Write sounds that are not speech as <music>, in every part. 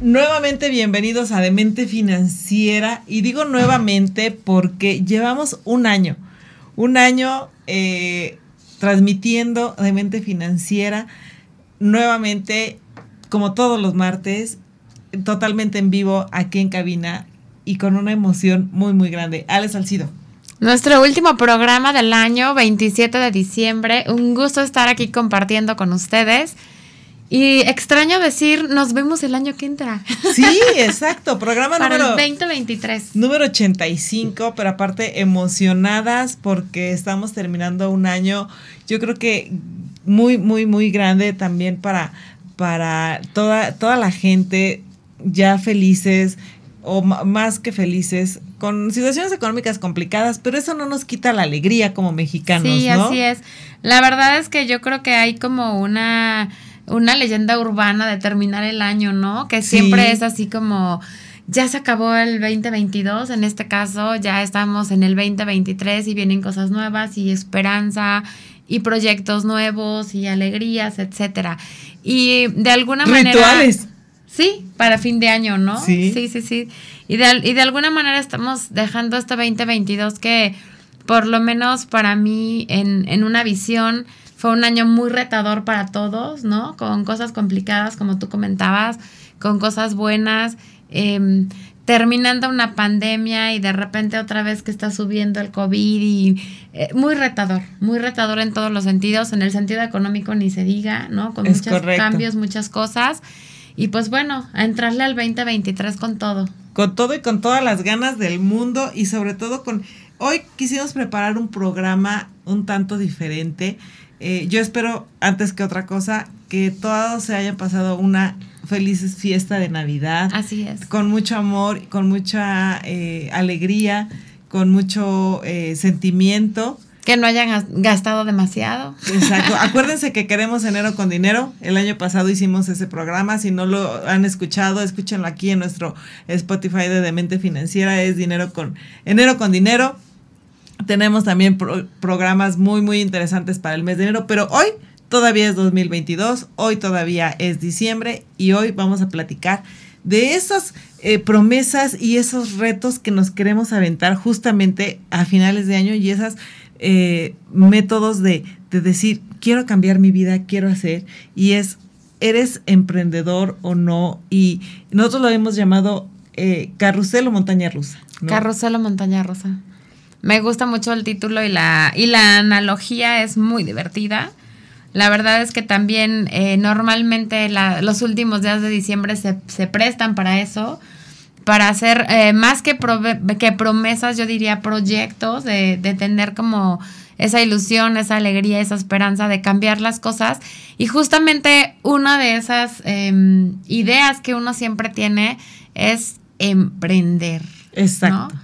Nuevamente bienvenidos a Demente Financiera. Y digo nuevamente porque llevamos un año, un año eh, transmitiendo Demente Financiera nuevamente, como todos los martes, totalmente en vivo aquí en cabina y con una emoción muy, muy grande. Alex Salcido. Nuestro último programa del año, 27 de diciembre. Un gusto estar aquí compartiendo con ustedes. Y extraño decir, nos vemos el año que entra. Sí, exacto. Programa <laughs> Para número. el 2023. Número 85, pero aparte emocionadas porque estamos terminando un año, yo creo que muy, muy, muy grande también para, para toda, toda la gente ya felices o más que felices con situaciones económicas complicadas, pero eso no nos quita la alegría como mexicanos, Sí, ¿no? así es. La verdad es que yo creo que hay como una, una leyenda urbana de terminar el año, ¿no? Que Sí. siempre es así como, ya se acabó el 2022, en este caso ya estamos en el 2023 y vienen cosas nuevas y esperanza y proyectos nuevos y alegrías, etcétera. Y de alguna manera... Rituales. Sí, para fin de año, ¿no? Sí. Sí, sí, sí. Y de, y de alguna manera estamos dejando este 2022 que, por lo menos para mí, en, en una visión, fue un año muy retador para todos, ¿no? Con cosas complicadas, como tú comentabas, con cosas buenas, em, terminando una pandemia y de repente otra vez que está subiendo el COVID y eh, muy retador, muy retador en todos los sentidos, en el sentido económico ni se diga, ¿no? Con Es muchos correcto. cambios, muchas cosas. Y pues bueno, a entrarle al 2023 con todo. con todo y con todas las ganas del mundo y sobre todo con... Hoy quisimos preparar un programa un tanto diferente. Eh, yo espero, antes que otra cosa, que todos se hayan pasado una feliz fiesta de Navidad. Así es. Con mucho amor, con mucha eh, alegría, con mucho eh, sentimiento. Que no hayan gas- gastado demasiado. Exacto. <laughs> Acuérdense que queremos enero con dinero. El año pasado hicimos ese programa. Si no lo han escuchado, escúchenlo aquí en nuestro Spotify de Demente Financiera. Es dinero con enero con dinero. Tenemos también pro- programas muy, muy interesantes para el mes de enero. Pero hoy todavía es 2022. Hoy todavía es diciembre. Y hoy vamos a platicar de esas eh, promesas y esos retos que nos queremos aventar justamente a finales de año y esas eh, métodos de, de decir, quiero cambiar mi vida, quiero hacer, y es, ¿eres emprendedor o no? Y nosotros lo hemos llamado eh, carrusel o montaña rusa. ¿no? Carrusel o montaña rosa. Me gusta mucho el título y la, y la analogía es muy divertida. La verdad es que también eh, normalmente la- los últimos días de diciembre se, se prestan para eso, para hacer eh, más que, prove- que promesas, yo diría proyectos, de, de tener como esa ilusión, esa alegría, esa esperanza de cambiar las cosas. Y justamente una de esas em, ideas que uno siempre tiene es emprender. Exacto.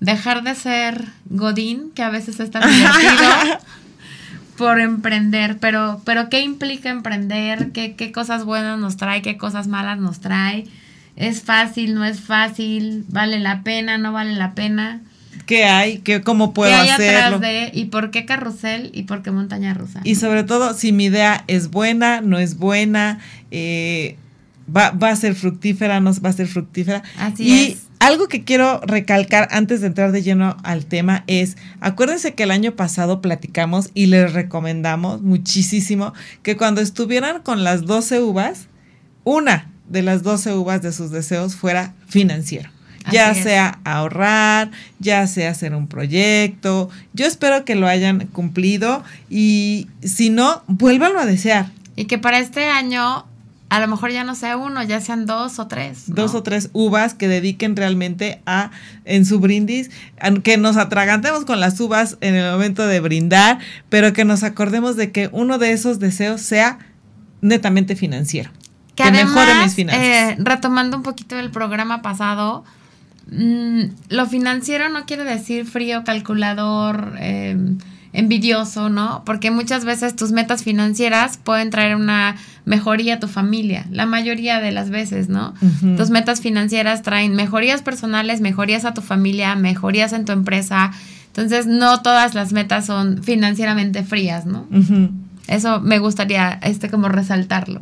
Dejar de ser Godín, que a veces es tan divertido, <laughs> por emprender. Pero, pero ¿qué implica emprender? ¿Qué, ¿Qué cosas buenas nos trae? ¿Qué cosas malas nos trae? ¿Es fácil? ¿No es fácil? ¿Vale la pena? ¿No vale la pena? ¿Qué hay? ¿Qué, ¿Cómo puedo ¿Qué hay hacerlo? atrás de? ¿Y por qué carrusel? ¿Y por qué montaña rusa? Y sobre todo, si mi idea es buena, no es buena, eh, va, va a ser fructífera, no va a ser fructífera. Así y es. Algo que quiero recalcar antes de entrar de lleno al tema es, acuérdense que el año pasado platicamos y les recomendamos muchísimo que cuando estuvieran con las 12 uvas, una de las 12 uvas de sus deseos fuera financiero. Ya es. sea ahorrar, ya sea hacer un proyecto. Yo espero que lo hayan cumplido y si no, vuélvanlo a desear. Y que para este año a lo mejor ya no sea uno, ya sean dos o tres. ¿no? Dos o tres uvas que dediquen realmente a, en su brindis, que nos atragantemos con las uvas en el momento de brindar, pero que nos acordemos de que uno de esos deseos sea netamente financiero. Que, Que además, mejore mis finanzas. eh, retomando un poquito el programa pasado, mm, lo financiero no quiere decir frío, calculador, eh, envidioso, ¿no? Porque muchas veces tus metas financieras pueden traer una mejoría a tu familia, la mayoría de las veces, ¿no? Tus metas financieras traen mejorías personales, mejorías a tu familia, mejorías en tu empresa. Entonces, no todas las metas son financieramente frías, ¿no? Eso me gustaría este como resaltarlo.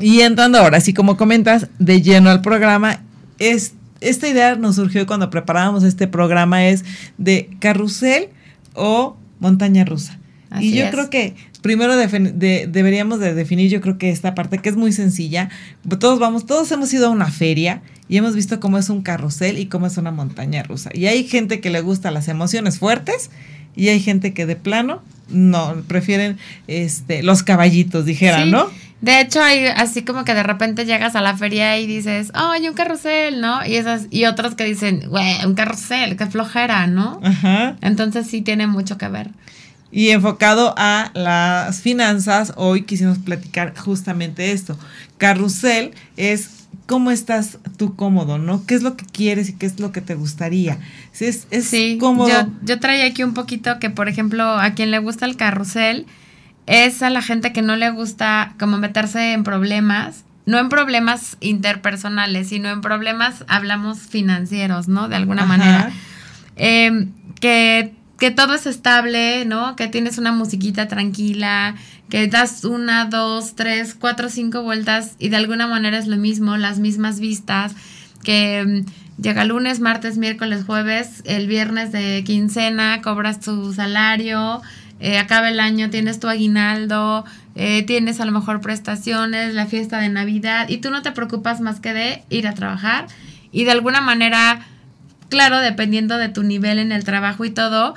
Y entrando ahora, así como comentas, de lleno al programa, es, esta idea nos surgió cuando preparábamos este programa, es de carrusel o montaña rusa. y yo creo que primero deberíamos de definir, yo creo que esta parte que es muy sencilla, todos vamos, todos hemos ido a una feria y hemos visto cómo es un carrusel y cómo es una montaña rusa. Y hay gente que le gusta las emociones fuertes y hay gente que de plano no, prefieren este, los caballitos, dijeran, ¿no? De hecho, hay así como que de repente llegas a la feria y dices, oh, hay un carrusel, ¿no? Y esas, y otros que dicen, güey, un carrusel, qué flojera, ¿no? Ajá. Entonces sí tiene mucho que ver. Y enfocado a las finanzas, hoy quisimos platicar justamente esto. Carrusel es cómo estás tú cómodo, ¿no? ¿Qué es lo que quieres y qué es lo que te gustaría? Si es, es cómodo. Yo, yo traía aquí un poquito que, por ejemplo, a quien le gusta el carrusel, es a la gente que no le gusta como meterse en problemas, no en problemas interpersonales, sino en problemas, hablamos financieros, ¿no? De alguna manera. Em, que, que todo es estable, ¿no? Que tienes una musiquita tranquila, que das una, dos, tres, cuatro, cinco vueltas y de alguna manera es lo mismo, las mismas vistas, que em, llega lunes, martes, miércoles, jueves, el viernes de quincena, cobras tu salario, eh, acaba el año, tienes tu aguinaldo, eh, tienes a lo mejor prestaciones, la fiesta de Navidad y tú no te preocupas más que de ir a trabajar y de alguna manera, claro, dependiendo de tu nivel en el trabajo y todo,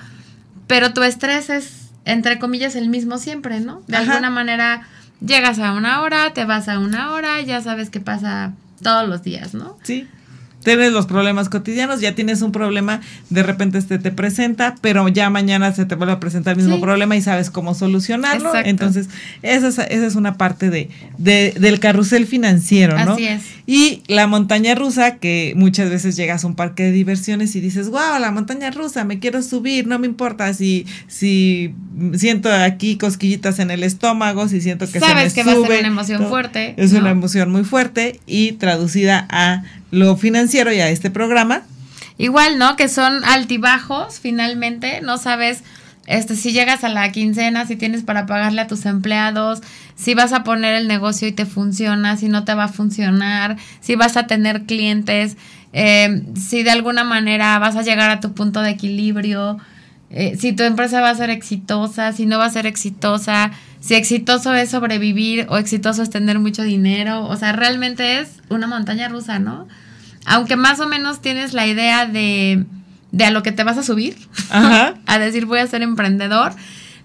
pero tu estrés es, entre comillas, el mismo siempre, ¿no? De alguna manera llegas a una hora, te vas a una hora, ya sabes qué pasa todos los días, ¿no? Sí tienes los problemas cotidianos, ya tienes un problema, de repente este te presenta, pero ya mañana se te vuelve a presentar el mismo problema y sabes cómo solucionarlo. Entonces, esa es, esa es una parte de, del carrusel financiero, ¿no? Así es. Y la montaña rusa, que muchas veces llegas a un parque de diversiones y dices, wow, la montaña rusa, me quiero subir, no me importa si, si siento aquí cosquillitas en el estómago, si siento que sabes se me que va a ser una emoción fuerte. Es una emoción muy fuerte y traducida a lo financiero y a este programa. Igual, ¿no? Que son altibajos, finalmente, no sabes este, si llegas a la quincena, si tienes para pagarle a tus empleados, si vas a poner el negocio y te funciona, si no te va a funcionar, si vas a tener clientes, eh, si de alguna manera vas a llegar a tu punto de equilibrio, eh, si tu empresa va a ser exitosa, si no va a ser exitosa, si exitoso es sobrevivir o exitoso es tener mucho dinero. O sea, realmente es una montaña rusa, ¿no? Aunque más o menos tienes la idea de, de a lo que te vas a subir, <laughs> a decir voy a ser emprendedor,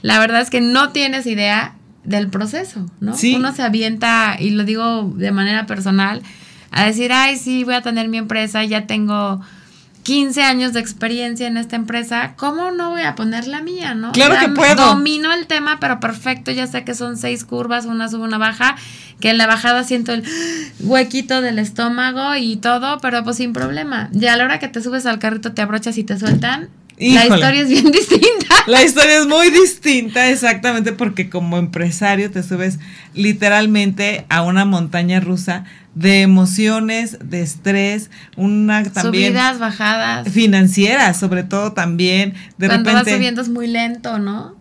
la verdad es que no tienes idea del proceso, ¿no? Uno se avienta, y lo digo de manera personal, a decir, ay, sí, voy a tener mi empresa, ya tengo 15 años de experiencia en esta empresa, ¿cómo no voy a poner la mía, no? Claro que puedo. Domino el tema, pero perfecto, ya sé que son seis curvas, una sube, una baja, que en la bajada siento el huequito del estómago y todo, pero pues sin problema. Ya a la hora que te subes al carrito te abrochas y te sueltan, La historia es bien <laughs> distinta. La historia es muy distinta, exactamente, porque como empresario te subes literalmente a una montaña rusa de emociones, de estrés, una también subidas, bajadas financieras, sobre todo también de cuando vas subiendo es muy lento, ¿no?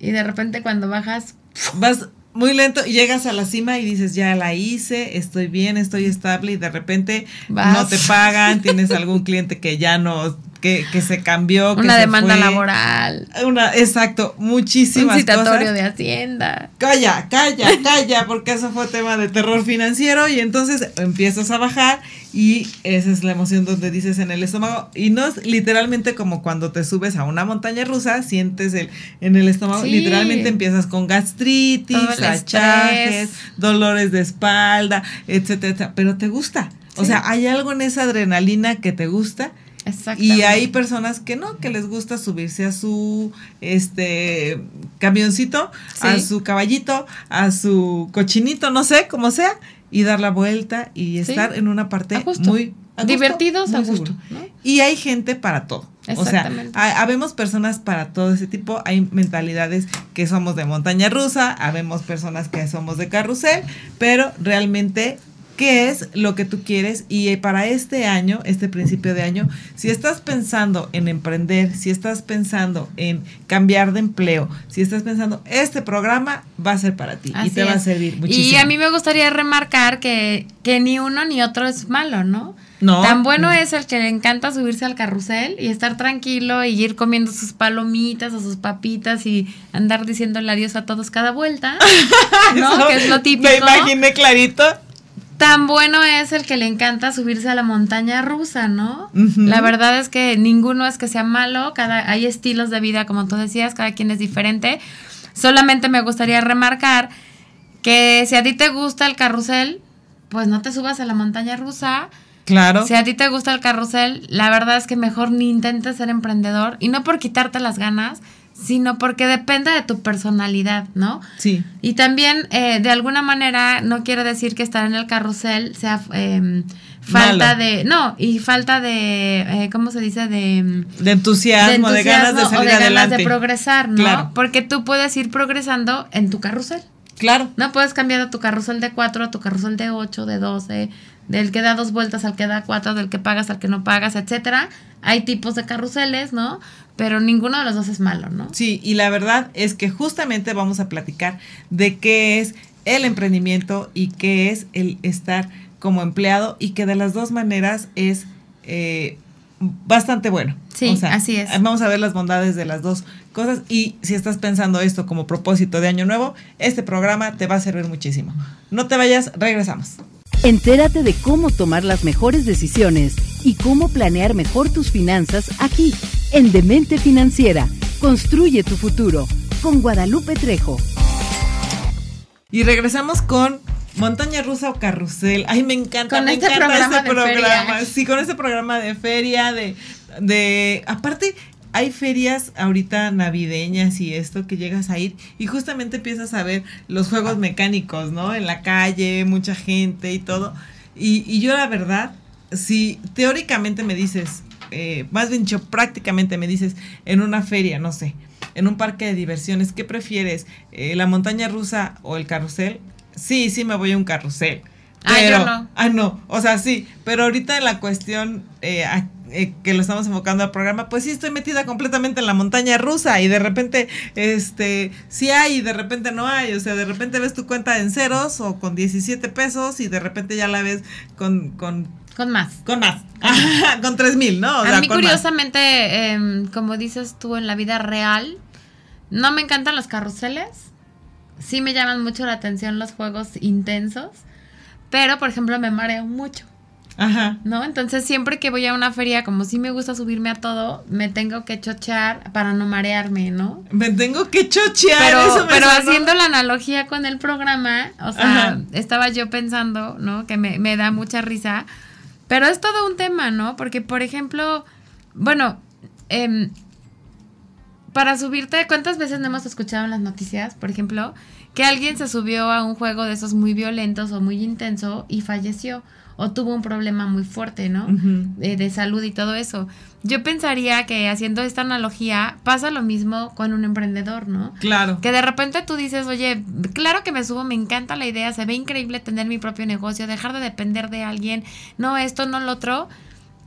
Y de repente cuando bajas vas muy lento y llegas a la cima y dices, ya la hice, estoy bien, estoy estable y de repente no te pagan, <laughs> tienes algún cliente que ya no que, se cambió. Una demanda laboral. Una, exacto, muchísimas Un citatorio de Hacienda. Calla, calla, calla, porque eso fue tema de terror financiero y entonces empiezas a bajar y esa es la emoción donde dices en el estómago y no es literalmente como cuando te subes a una montaña rusa, sientes el, en el estómago, literalmente empiezas con gastritis, achaques, dolores de espalda, etcétera, pero te gusta. O sea, hay algo en esa adrenalina que te gusta y hay personas que no, que les gusta subirse a su este camioncito, a su caballito, a su cochinito, no sé, como sea, y dar la vuelta y estar en una parte muy divertidos a gusto. Y hay gente para todo. O sea, ha- habemos personas para todo ese tipo. Hay mentalidades que somos de montaña rusa, habemos personas que somos de carrusel, pero realmente, ¿qué es lo que tú quieres? Y eh, para este año, este principio de año, si estás pensando en emprender, si estás pensando en cambiar de empleo, si estás pensando, este programa va a ser para ti y te va a servir muchísimo. Y a mí me gustaría remarcar que, que ni uno ni otro es malo, ¿no? No. Tan bueno Mm. es el que le encanta subirse al carrusel y estar tranquilo y ir comiendo sus palomitas o sus papitas y andar diciéndole adiós a todos cada vuelta, <laughs> ¿no? Que es lo típico. Me imaginé clarito. Tan bueno es el que le encanta subirse a la montaña rusa, ¿no? La verdad es que ninguno es que sea malo, cada hay estilos de vida como tú decías, cada quien es diferente. Solamente me gustaría remarcar que si a ti te gusta el carrusel, pues no te subas a la montaña rusa. Claro. Si a ti te gusta el carrusel, la verdad es que mejor ni intentes ser emprendedor y no por quitarte las ganas, sino porque depende de tu personalidad, ¿no? Sí. Y también, eh, de alguna manera, no quiero decir que estar en el carrusel sea eh, falta Malo. de. No, y falta de. eh, ¿Cómo se dice? De. mm, De entusiasmo, de, ganas de o salir de ganas adelante. de progresar, ¿no? Claro. Porque tú puedes ir progresando en tu carrusel. Claro. No puedes cambiar de tu carrusel de 4 a tu carrusel de 8, de 12, del que da dos vueltas al que da cuatro, del que pagas al que no pagas, etcétera. Hay tipos de carruseles, ¿no? Pero ninguno de los dos es malo, ¿no? Sí, y la verdad es que justamente vamos a platicar de qué es el emprendimiento y qué es el estar como empleado y que de las dos maneras es eh, bastante bueno. Sí, así es. Vamos a ver las bondades de las dos cosas y si estás pensando esto como propósito de año nuevo, este programa te va a servir muchísimo. No te vayas, regresamos. Entérate de cómo tomar las mejores decisiones y cómo planear mejor tus finanzas aquí, en Demente Financiera. Construye tu futuro con Guadalupe Trejo. Y regresamos con Montaña Rusa o Carrusel. Ay, me encanta, Con me este encanta programa este de programa. feria. Sí, con este programa de feria, de, de, aparte, hay ferias ahorita navideñas y esto que llegas a ir y justamente empiezas a ver los juegos mecánicos, ¿no? En la calle, mucha gente y todo. Y, y yo la verdad, si teóricamente me dices, eh, más bien prácticamente me dices en una feria, no sé, en un parque de diversiones, ¿qué prefieres? Eh, ¿La montaña rusa o el carrusel? Sí, sí me voy a un carrusel. Ah, yo no. Ah, no. O sea, sí. Pero ahorita en la cuestión eh, a- eh, que lo estamos enfocando al programa, pues sí estoy metida completamente en la montaña rusa y de repente, este, sí hay y de repente no hay. O sea, de repente ves tu cuenta en ceros o con 17 pesos y de repente ya la ves con, con, Con más. con más. Ajá, <laughs> con 3 mil, ¿no? O a mí curiosamente, em, como dices tú en la vida real, no me encantan los carruseles. Sí me llaman mucho la atención los juegos intensos. Pero, por ejemplo, me mareo mucho. Ajá. ¿No? Entonces, siempre que voy a una feria, como sí me gusta subirme a todo, me tengo que chochear para no marearme, ¿no? Me tengo que chochear. Pero, eso me pero sonó. haciendo la analogía con el programa, o sea, Ajá. estaba yo pensando, ¿no? Que me, me da mucha risa. Pero es todo un tema, ¿no? Porque, por ejemplo, bueno, em, para subirte, ¿cuántas veces no hemos escuchado en las noticias, por ejemplo, que alguien se subió a un juego de esos muy violentos o muy intenso y falleció? O tuvo un problema muy fuerte, ¿no? Ujú. de, de salud y todo eso. Yo pensaría que haciendo esta analogía pasa lo mismo con un emprendedor, ¿no? Claro. Que de repente tú dices, oye, claro que me subo, me encanta la idea, se ve increíble tener mi propio negocio, dejar de depender de alguien, no esto, no lo otro,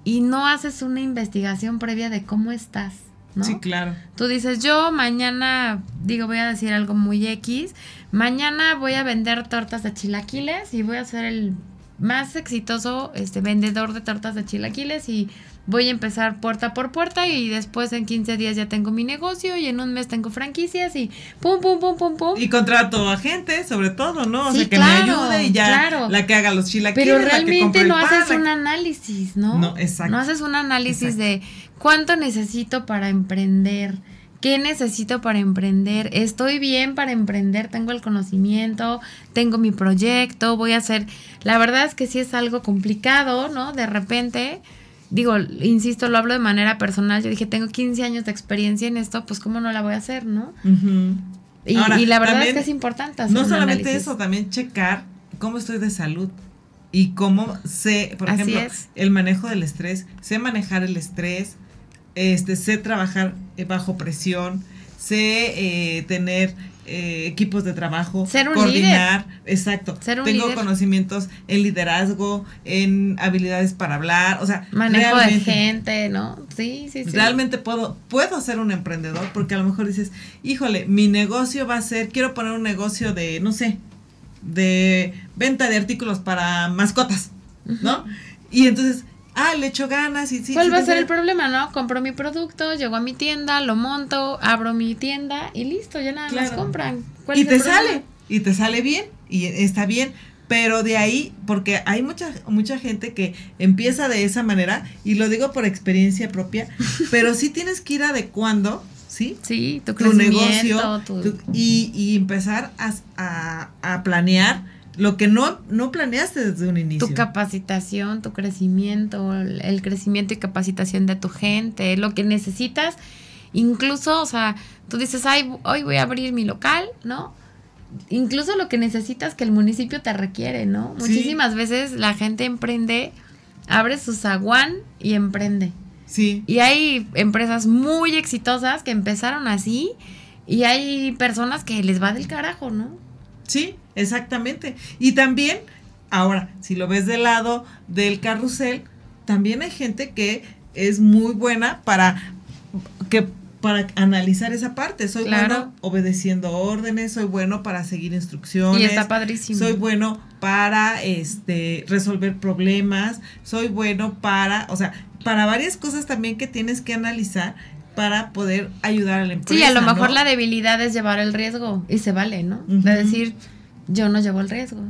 y no haces una investigación previa de cómo estás, ¿no? Sí, claro. Tú dices, yo mañana, digo, voy a decir algo muy X, mañana voy a vender tortas de chilaquiles y voy a ser el más exitoso este vendedor de tortas de chilaquiles y voy a empezar puerta por puerta y después en 15 días ya tengo mi negocio y en un mes tengo franquicias y pum, pum, pum, pum, pum. Y contrato a gente, sobre todo, ¿no? O Sí, sea, que claro, me ayude y ya claro. la que haga los chilaquiles. Pero la que compre realmente no pan, haces la un análisis, ¿no? No, exacto. No haces un análisis de cuánto necesito para emprender, qué necesito para emprender, estoy bien para emprender, tengo el conocimiento, tengo mi proyecto, voy a hacer... La verdad es que sí es algo complicado, ¿no? De repente, digo, insisto, lo hablo de manera personal, yo dije, tengo 15 años de experiencia en esto, pues ¿cómo no la voy a hacer, ¿no? Y, Ahora, y la verdad es que es importante hacer No un solamente análisis. eso, también checar cómo estoy de salud. y cómo sé, por Así ejemplo, es. el manejo del estrés, sé manejar el estrés, este, sé trabajar eh, bajo presión, sé eh, tener eh, equipos de trabajo, Ser un coordinar, exacto. Ser un Tengo líder. conocimientos en liderazgo, en habilidades para hablar, o sea, Manejo de gente, ¿no? Sí, sí, sí. Realmente puedo, puedo ser un emprendedor porque a lo mejor dices, híjole, mi negocio va a ser, quiero poner un negocio de, no sé, de venta de artículos para mascotas, ¿no? Y entonces, ah, le echo ganas y sí. ¿Cuál sí va a ser el problema, no? Compro mi producto, llego a mi tienda, lo monto, abro mi tienda y listo, ya nada más Claro. compran. ¿Cuál Y es te el sale, y te sale bien, y está bien. Pero de ahí, porque hay mucha, mucha gente que empieza de esa manera, y lo digo por experiencia propia, <laughs> pero sí tienes que ir adecuando, ¿sí? Sí, tu, tu negocio tu- tu- y, y empezar a, a- a planear lo que no, no planeaste desde un inicio. tu capacitación, tu crecimiento, el crecimiento y capacitación de tu gente, lo que necesitas. Incluso, o sea, tú dices, ay, hoy voy a abrir mi local, ¿no? Incluso lo que necesitas que el municipio te requiere, ¿no? Sí. Muchísimas veces la gente emprende, abre su zaguán y emprende. Sí, Y hay empresas muy exitosas que empezaron así y hay personas que les va del carajo, ¿no? sí, exactamente. Y también, ahora, si lo ves del lado del carrusel, también hay gente que es muy buena para que para analizar esa parte. Soy Claro. bueno obedeciendo órdenes, soy bueno para seguir instrucciones. Y está padrísimo. Soy bueno para este resolver problemas, soy bueno para, o sea, para varias cosas también que tienes que analizar para poder ayudar a la empresa. Sí, a lo mejor ¿no? la debilidad es llevar el riesgo y se vale, ¿no? Ujú. De decir, yo no llevo el riesgo.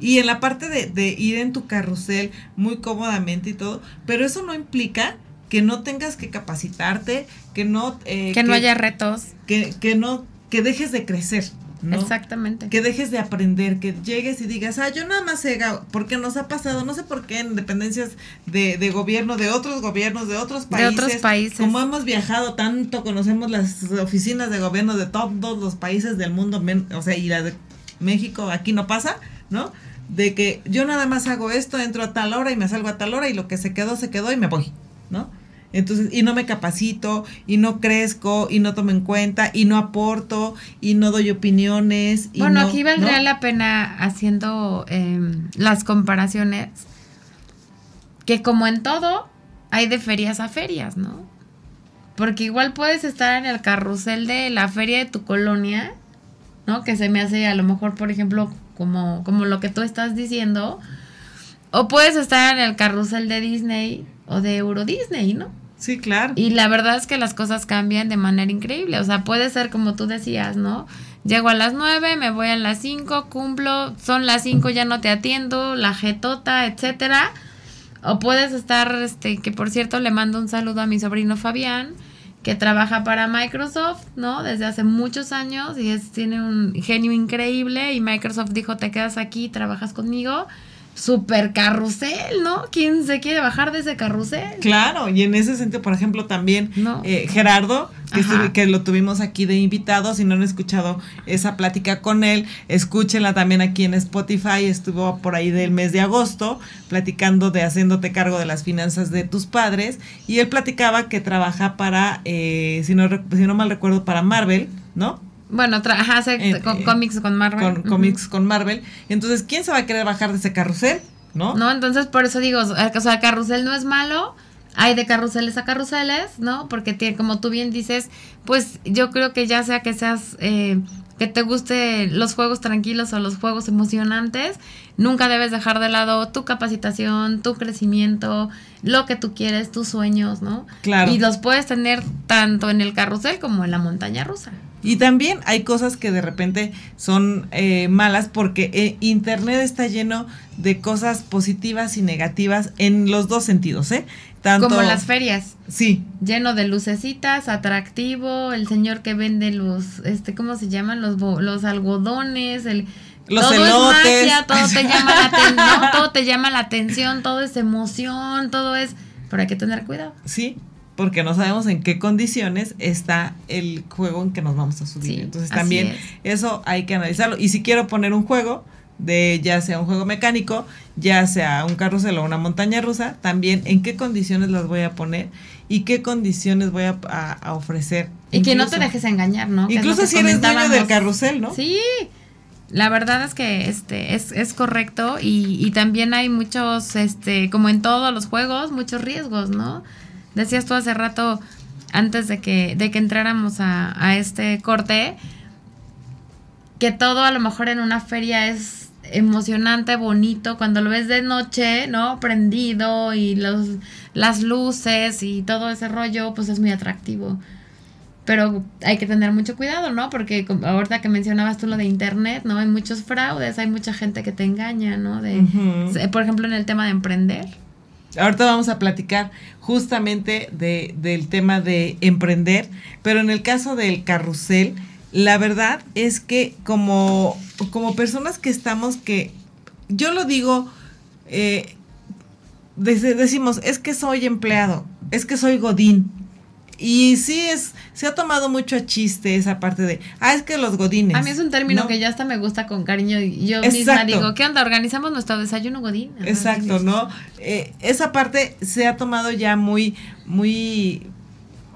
Y en la parte de, de ir en tu carrusel muy cómodamente y todo, pero eso no implica que no tengas que capacitarte, que no eh, que, no haya retos. que, que no que dejes de crecer, ¿no? Exactamente. Que dejes de aprender, que llegues y digas, ah, yo nada más sé, porque nos ha pasado, no sé por qué, en dependencias de, de gobierno, de otros gobiernos, de otros De países. otros países. Como hemos viajado tanto, conocemos las oficinas de gobierno de todos los países del mundo, o sea, y la de México aquí no pasa, ¿no? De que yo nada más hago esto, entro a tal hora y me salgo a tal hora y lo que se quedó, se quedó y me voy, ¿no? Entonces, y no me capacito, y no crezco, y no tomo en cuenta, y no aporto, y no doy opiniones. Y bueno, no- aquí valdría ¿no? la pena haciendo em, las comparaciones que como en todo hay de ferias a ferias, ¿no? Porque igual puedes estar en el carrusel de la feria de tu colonia, ¿no? Que se me hace a lo mejor, por ejemplo, como, como lo que tú estás diciendo. O puedes estar en el carrusel de Disney o de Euro Disney, ¿no? Sí, claro. Y la verdad es que las cosas cambian de manera increíble. O sea, puede ser como tú decías, ¿no? Llego a las 9, me voy a las 5, cumplo, son las 5, ya no te atiendo, la jetota, etcétera. O puedes estar, este, que por cierto le mando un saludo a mi sobrino Fabián, que trabaja para Microsoft, ¿no? Desde hace muchos años y es, tiene un genio increíble y Microsoft dijo, te quedas aquí, trabajas conmigo. Super carrusel, ¿no? ¿Quién se quiere bajar de ese carrusel? Claro, y en ese sentido, por ejemplo, también No. eh, Gerardo, que, Ajá. estuve- que lo tuvimos aquí de invitado, si no han escuchado esa plática con él, escúchenla también aquí en Spotify, estuvo por ahí del mes de agosto, platicando de haciéndote cargo de las finanzas de tus padres, y él platicaba que trabaja para, eh, si, no, si no mal recuerdo, para Marvel, ¿no? Bueno, Eh, con- eh, cómics con Marvel. Con cómics con Marvel. Entonces, ¿quién se va a querer bajar de ese carrusel? ¿No? No, entonces por eso digo, o sea, carrusel no es malo. Hay de carruseles a carruseles, ¿no? Porque tiene, como tú bien dices, pues yo creo que ya sea que seas, eh, que te guste los juegos tranquilos o los juegos emocionantes, nunca debes dejar de lado tu capacitación, tu crecimiento, lo que tú quieres, tus sueños, ¿no? Claro. Y los puedes tener tanto en el carrusel como en la montaña rusa. Y también hay cosas que de repente son eh, malas porque eh, Internet está lleno de cosas positivas y negativas en los dos sentidos, ¿eh? Tanto, Como las ferias. Sí, lleno de lucecitas, atractivo, el señor que vende los, este, ¿cómo se llaman? Los, los algodones, el... Los todo elotes. es magia, todo te llama la atención, <laughs> todo te llama la atención, todo es emoción, todo es... Pero hay que tener cuidado. sí, porque no sabemos en qué condiciones está el juego en que nos vamos a subir. Sí, Entonces también es. eso hay que analizarlo. Y si quiero poner un juego, de ya sea un juego mecánico, ya sea un carrusel o una montaña rusa, también en qué condiciones las voy a poner y qué condiciones voy a, a- a ofrecer. Y que no te dejes engañar, ¿no? Incluso si eres dueño del carrusel, ¿no? Sí, la verdad es que este es, es correcto y, y también hay muchos, este, como en todos los juegos, muchos riesgos, ¿no? Decías tú hace rato, antes de que, de que entráramos a, a este corte, que todo a lo mejor en una feria es emocionante, bonito, cuando lo ves de noche, ¿no? Prendido y los, las luces y todo ese rollo, pues es muy atractivo. Pero hay que tener mucho cuidado, ¿no? Porque ahorita que mencionabas tú lo de internet, ¿no? Hay muchos fraudes, hay mucha gente que te engaña, ¿no? De, Por ejemplo, en el tema de emprender. Ahorita vamos a platicar justamente de, del tema de emprender, pero en el caso del carrusel, la verdad es que como, como personas que estamos que, yo lo digo, eh, dec- decimos, es que soy empleado, es que soy godín. Y sí es, se ha tomado mucho a chiste esa parte de, ah, es que los godines. A mí es un término ¿no? que ya hasta me gusta con cariño y yo misma Exacto. digo, ¿qué onda? Organizamos nuestro desayuno godín. Exacto. ¿no? Eh, esa parte se ha tomado ya muy, muy,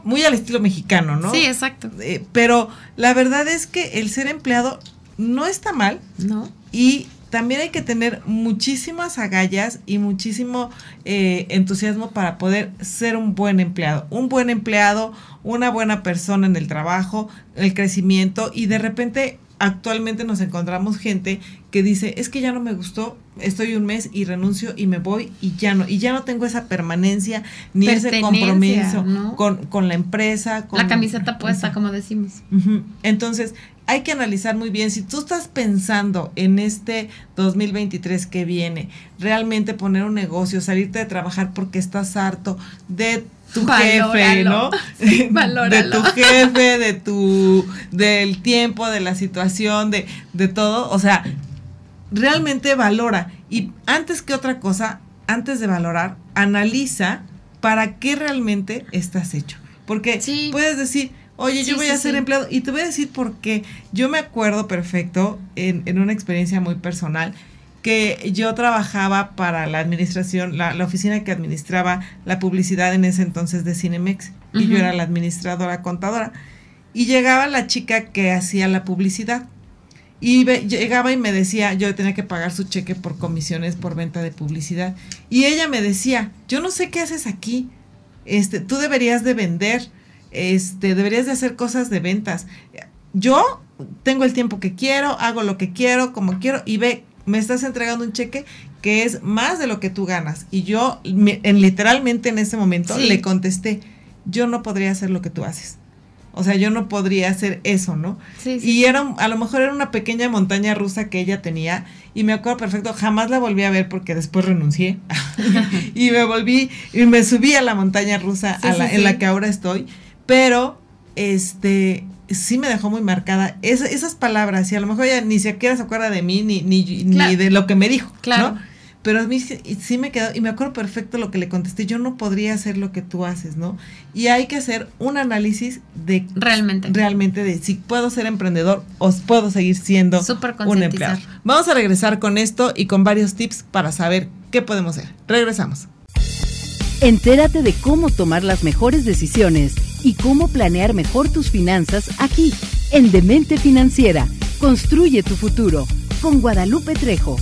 muy al estilo mexicano, ¿no? Sí, exacto. Eh, pero la verdad es que el ser empleado no está mal ¿No? y también hay que tener muchísimas agallas y muchísimo eh, entusiasmo para poder ser un buen empleado. Un buen empleado, una buena persona en el trabajo, el crecimiento y de repente actualmente nos encontramos gente que dice, es que ya no me gustó, estoy un mes y renuncio y me voy y ya no, y ya no tengo esa permanencia ni ese compromiso ¿no? con, con la empresa. Con, La camiseta puesta, como decimos. Entonces, hay que analizar muy bien si tú estás pensando en este 2023 que viene, realmente poner un negocio, salirte de trabajar porque estás harto de tu jefe. ¿no? De tu jefe, de tu del tiempo, de la situación, de de todo, o sea, realmente valora y antes que otra cosa, antes de valorar, analiza para qué realmente estás hecho. Porque Sí. puedes decir, oye, Sí, yo voy sí, a ser sí. empleado. Y te voy a decir por qué. Yo me acuerdo perfecto en, en una experiencia muy personal que yo trabajaba para la administración, la, la oficina que administraba la publicidad en ese entonces de Cinemex. Y yo era la administradora contadora. Y llegaba la chica que hacía la publicidad. Y ve- llegaba y me decía, yo tenía que pagar su cheque por comisiones por venta de publicidad. Y ella me decía, yo no sé qué haces aquí. Este, tú deberías de vender, este, deberías de hacer cosas de ventas. Yo tengo el tiempo que quiero, hago lo que quiero, como quiero, y ve, me estás entregando un cheque que es más de lo que tú ganas. Y yo, me- en, literalmente en ese momento, Sí. le contesté, yo no podría hacer lo que tú haces. O sea, yo no podría hacer eso, ¿no? Sí, sí. Y era, a lo mejor era una pequeña montaña rusa que ella tenía y me acuerdo perfecto, jamás la volví a ver porque después renuncié <laughs> <laughs> y me volví y me subí a la montaña rusa a la- en la que ahora estoy, pero este sí me dejó muy marcada esa- esas palabras y a lo mejor ella ni siquiera se acuerda de mí ni, ni, Claro. ni de lo que me dijo, Claro. ¿no? Pero a mí sí, sí me quedó, y me acuerdo perfecto lo que le contesté, yo no podría hacer lo que tú haces, ¿no? Y hay que hacer un análisis de Realmente. realmente de si puedo ser emprendedor o puedo seguir siendo Súper un empleado. Vamos a regresar con esto y con varios tips para saber qué podemos hacer. Regresamos. Entérate de cómo tomar las mejores decisiones y cómo planear mejor tus finanzas aquí, en Demente Financiera. Construye tu futuro, con Guadalupe Trejo.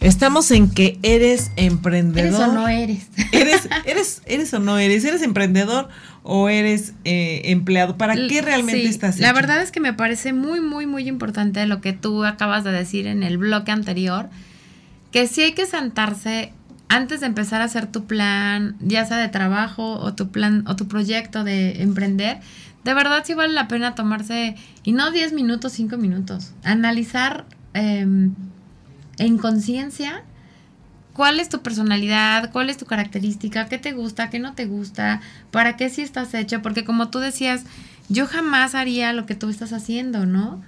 Estamos en que eres emprendedor. ¿Eres o no eres? <laughs> ¿Eres, eres, eres o no eres? ¿Eres emprendedor o eres eh, empleado? ¿Para qué realmente Sí, estás La hecho? verdad es que me parece muy, muy, muy importante lo que tú acabas de decir en el bloque anterior, que sí hay que sentarse antes de empezar a hacer tu plan, ya sea de trabajo o tu plan o tu proyecto de emprender. De verdad sí vale la pena tomarse, y no 10 minutos, 5 minutos, analizar em, en conciencia cuál es tu personalidad, cuál es tu característica, qué te gusta, qué no te gusta, para qué sí estás hecho, porque como tú decías, yo jamás haría lo que tú estás haciendo, ¿no?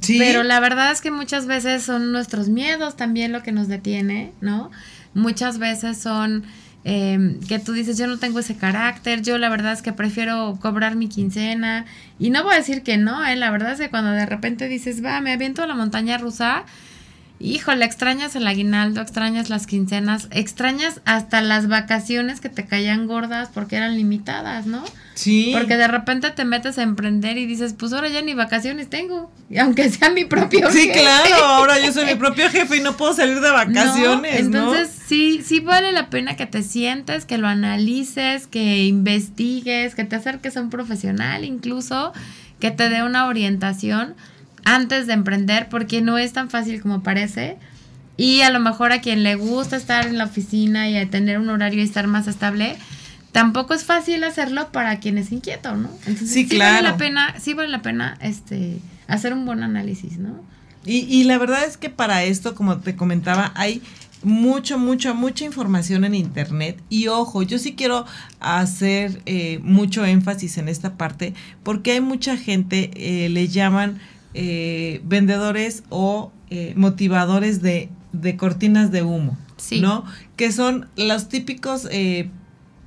Sí. Pero la verdad es que muchas veces son nuestros miedos también lo que nos detiene, ¿no? Muchas veces son eh, que tú dices, yo no tengo ese carácter, yo la verdad es que prefiero cobrar mi quincena. Y no voy a decir que no, eh, la verdad es que cuando de repente dices, va, me aviento a la montaña rusa, híjole, extrañas el aguinaldo, extrañas las quincenas, extrañas hasta las vacaciones que te caían gordas porque eran limitadas, ¿no? Sí. Porque de repente te metes a emprender y dices, pues ahora ya ni vacaciones tengo, y aunque sea mi propio Sí, jefe. claro, ahora yo soy mi <laughs> propio jefe y no puedo salir de vacaciones, ¿no? Entonces, sí, sí vale la pena que te sientes, que lo analices, que investigues, que te acerques a un profesional incluso, que te dé una orientación antes de emprender, porque no es tan fácil como parece. Y a lo mejor a quien le gusta estar en la oficina y a tener un horario y estar más estable, tampoco es fácil hacerlo para quien es inquieto, ¿no? Entonces, Sí, vale claro. la pena, sí vale la pena este hacer un buen análisis, ¿no? Y, y la verdad es que para esto, como te comentaba, hay mucho, mucho, mucha información en internet. Y ojo, yo sí quiero hacer eh, mucho énfasis en esta parte, porque hay mucha gente, eh, le llaman eh, vendedores o eh, motivadores de, de cortinas de humo, Sí. ¿no? Que son los típicos eh,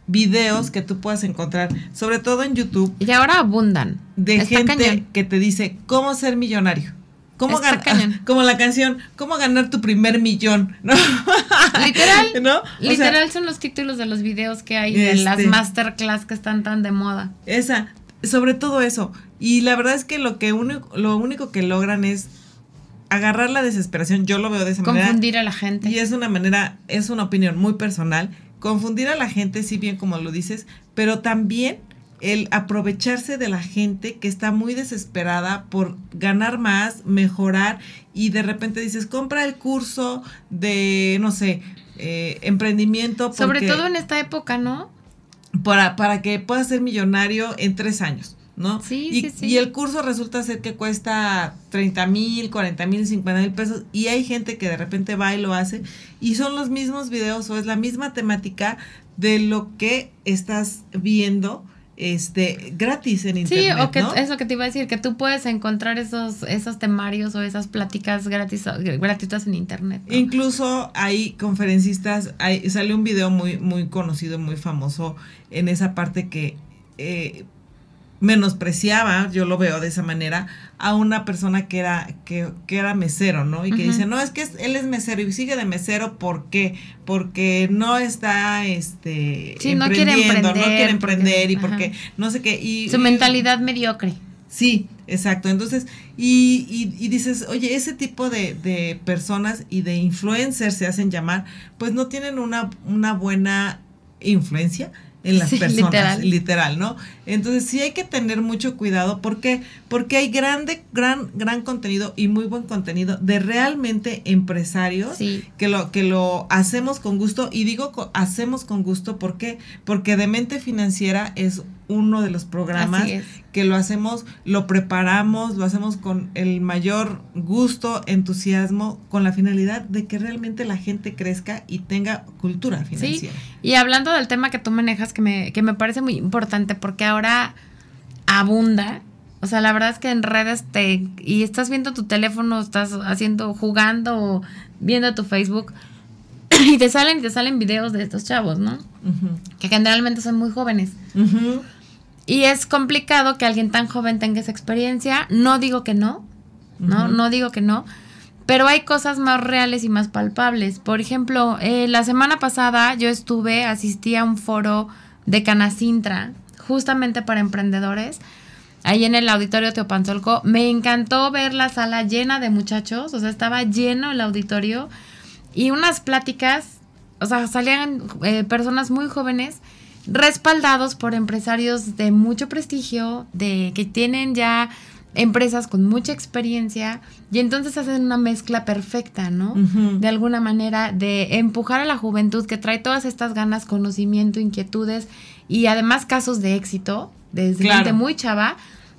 videos que tú puedas encontrar, sobre todo en YouTube, Y ahora abundan. de Está gente cañón. que te dice cómo ser millonario. Cómo Está gan- cañón. <laughs> como la canción, cómo ganar tu primer millón, <laughs> ¿no? Literal, ¿No? Sea, literal son los títulos de los videos que hay de Este- las masterclass que están tan de moda. esa, sobre todo eso. Y la verdad es que lo que único, lo único que logran es agarrar la desesperación. Yo lo veo de esa manera. Confundir a la gente. Y es una manera, es una opinión muy personal. Confundir a la gente, sí bien como lo dices, pero también el aprovecharse de la gente que está muy desesperada por ganar más, mejorar y de repente dices, compra el curso de, no sé, eh, emprendimiento. Sobre todo en esta época, ¿no? Para, para que puedas ser millonario en tres años, ¿no? Sí, y, sí, sí. y el curso resulta ser que cuesta 30 mil, 40 mil, 50 mil pesos y hay gente que de repente va y lo hace y son los mismos videos o es la misma temática de lo que estás viendo este gratis en Sí, internet, o que ¿no? eso que te iba a decir, que tú puedes encontrar esos, esos temarios o esas pláticas gratis, gratuitas en internet. ¿no? Incluso hay conferencistas, hay, sale un video muy, muy conocido, muy famoso en esa parte que eh, menospreciaba, yo lo veo de esa manera, a una persona que era, que, que era mesero, ¿no? Y que dice, no, es que es- él es mesero y sigue de mesero, ¿por qué? Porque no está, este, Sí, no quiere emprendiendo, no quiere emprender, emprender y porque- ajá. no sé qué. Y, Su y- mentalidad mediocre. Sí, exacto. Entonces, y, y, y dices, oye, ese tipo de, de personas y de influencers se hacen llamar, pues no tienen una, una buena influencia en las Sí, personas, literal. literal. ¿no? Entonces sí hay que tener mucho cuidado, ¿por qué? Porque hay grande, gran, gran contenido y muy buen contenido de realmente empresarios Sí. que lo que lo hacemos con gusto y digo hacemos con gusto ¿por qué? Porque de mente financiera es uno de los programas es. que lo hacemos, lo preparamos, lo hacemos con el mayor gusto, entusiasmo, con la finalidad de que realmente la gente crezca y tenga cultura Sí, financiera. y hablando del tema que tú manejas, que me, que me parece muy importante, porque ahora abunda. O sea, la verdad es que en redes te. y estás viendo tu teléfono, estás haciendo, jugando viendo tu Facebook. <clears throat> Y te salen, y te salen videos de estos chavos, ¿no? Que generalmente son muy jóvenes. Y es complicado que alguien tan joven tenga esa experiencia. No digo que no, ¿no? No digo que no. Pero hay cosas más reales y más palpables. Por ejemplo, eh, la semana pasada yo estuve, asistí a un foro de Canacintra, justamente para emprendedores, ahí en el auditorio Teopanzolco. Me encantó ver la sala llena de muchachos, o sea, estaba lleno el auditorio y unas pláticas, o sea, salían eh, personas muy jóvenes respaldados por empresarios de mucho prestigio, de que tienen ya empresas con mucha experiencia y entonces hacen una mezcla perfecta, ¿no? De alguna manera de empujar a la juventud que trae todas estas ganas, conocimiento, inquietudes y además casos de éxito desde Claro. gente muy chava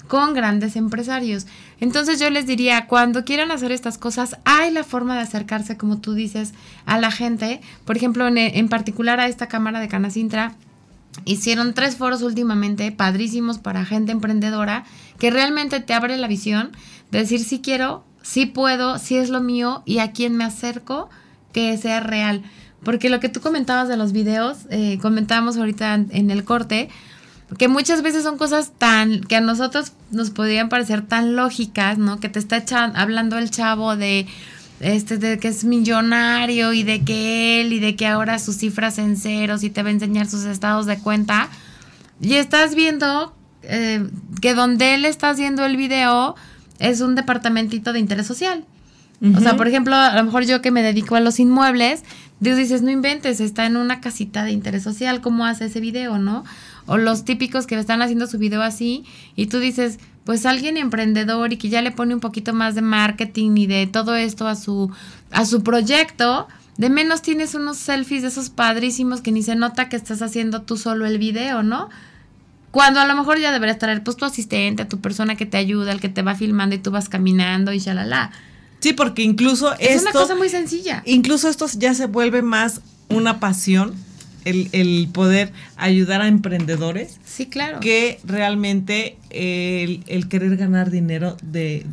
con grandes empresarios. Entonces yo les diría, cuando quieran hacer estas cosas, hay la forma de acercarse, como tú dices, a la gente. Por ejemplo, en, en particular a esta Cámara de Canacintra, hicieron tres foros últimamente, padrísimos para gente emprendedora, que realmente te abre la visión de decir si quiero, si puedo, si es lo mío y a quién me acerco, que sea real. Porque lo que tú comentabas de los videos, eh, comentábamos ahorita en el corte, que muchas veces son cosas tan que a nosotros nos podrían parecer tan lógicas, ¿no? Que te está hablando el chavo de este de que es millonario y de que él y de que ahora sus cifras en ceros y te va a enseñar sus estados de cuenta y estás viendo eh, que donde él está haciendo el video es un departamentito de interés social. O sea, por ejemplo, a lo mejor yo que me dedico a los inmuebles, Dios dices, no inventes, está en una casita de interés social, ¿cómo hace ese video, no? O los típicos que están haciendo su video así y tú dices, pues alguien emprendedor y que ya le pone un poquito más de marketing y de todo esto a su, a su proyecto, de menos tienes unos selfies de esos padrísimos que ni se nota que estás haciendo tú solo el video, ¿no? Cuando a lo mejor ya deberías traer pues tu asistente, tu persona que te ayuda, el que te va filmando y tú vas caminando y shalala. Sí, porque incluso es una cosa muy sencilla. Incluso esto ya se vuelve más una pasión, el, poder ayudar a emprendedores. Sí, claro. Que realmente el, querer ganar dinero de,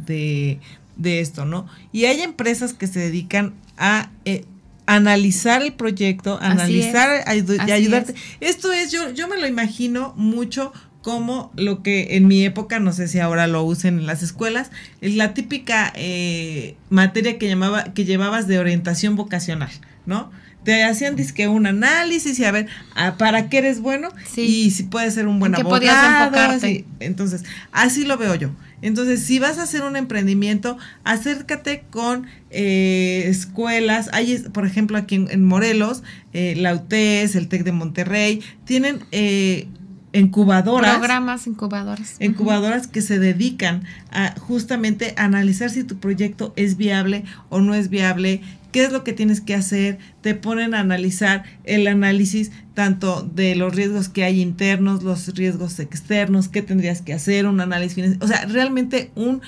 de, esto, ¿no? Y hay empresas que se dedican a eh, analizar el proyecto, analizar y ayudarte. Esto es, yo, yo me lo imagino mucho como lo que en mi época, no sé si ahora lo usen en las escuelas, es la típica eh, materia que, llamaba, que llevabas de orientación vocacional, ¿no? Te hacían disque un análisis y a ver ah, para qué eres bueno y si puedes ser un buen abogado. Entonces, así lo veo yo. Entonces, si vas a hacer un emprendimiento, acércate con eh, escuelas. Hay, por ejemplo, aquí en, Morelos, eh, la UTES, el TEC de Monterrey, tienen eh, incubadoras. Programas incubadoras. Incubadoras que se dedican a justamente analizar si tu proyecto es viable o no es viable, qué es lo que tienes que hacer, te ponen a analizar el análisis tanto de los riesgos que hay internos, los riesgos externos, qué tendrías que hacer, un análisis financiero, o sea, realmente un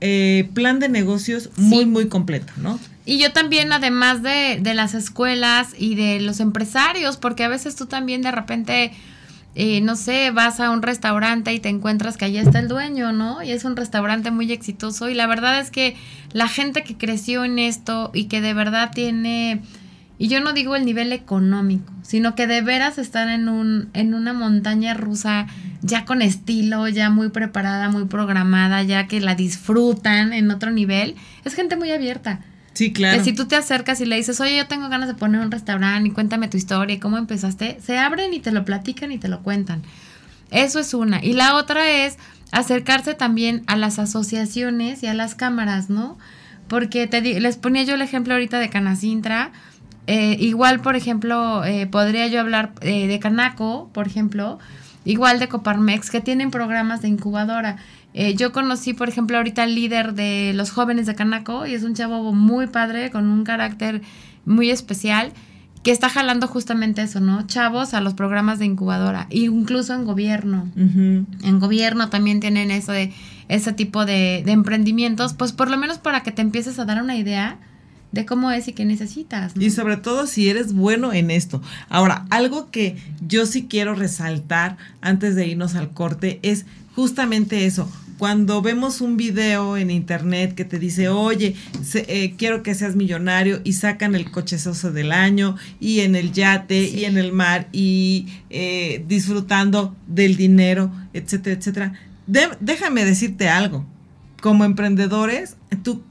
eh, plan de negocios muy, muy completo, ¿no? Y yo también, además de, de las escuelas y de los empresarios, porque a veces tú también de repente eh, no sé, vas a un restaurante y te encuentras que allí está el dueño, ¿no? Y es un restaurante muy exitoso y la verdad es que la gente que creció en esto y que de verdad tiene, y yo no digo el nivel económico, sino que de veras están en, un, en una montaña rusa ya con estilo, ya muy preparada, muy programada, ya que la disfrutan en otro nivel, es gente muy abierta. Sí, claro. Si tú te acercas y le dices, oye, yo tengo ganas de poner un restaurante y cuéntame tu historia y cómo empezaste, se abren y te lo platican y te lo cuentan. Eso es una. Y la otra es acercarse también a las asociaciones y a las cámaras, ¿no? Porque te les ponía yo el ejemplo ahorita de Canacintra. Eh, igual, por ejemplo, eh, podría yo hablar eh, de Canaco, por ejemplo, igual de Coparmex, que tienen programas de incubadora. Eh, yo conocí, por ejemplo, ahorita al líder de los jóvenes de Canaco y es un chavo muy padre, con un carácter muy especial, que está jalando justamente eso, ¿no? Chavos a los programas de incubadora, incluso en gobierno. En gobierno también tienen eso de ese tipo de, de, emprendimientos, pues por lo menos para que te empieces a dar una idea de cómo es y qué necesitas. Y sobre todo si eres bueno en esto. Ahora, algo que yo sí quiero resaltar antes de irnos al corte es justamente eso. Cuando vemos un video en internet que te dice, oye, eh, quiero que seas millonario y sacan el cochezoso del año y en el yate y en el mar y eh, disfrutando del dinero, etcétera, etcétera. déjame decirte algo. Como emprendedores, tú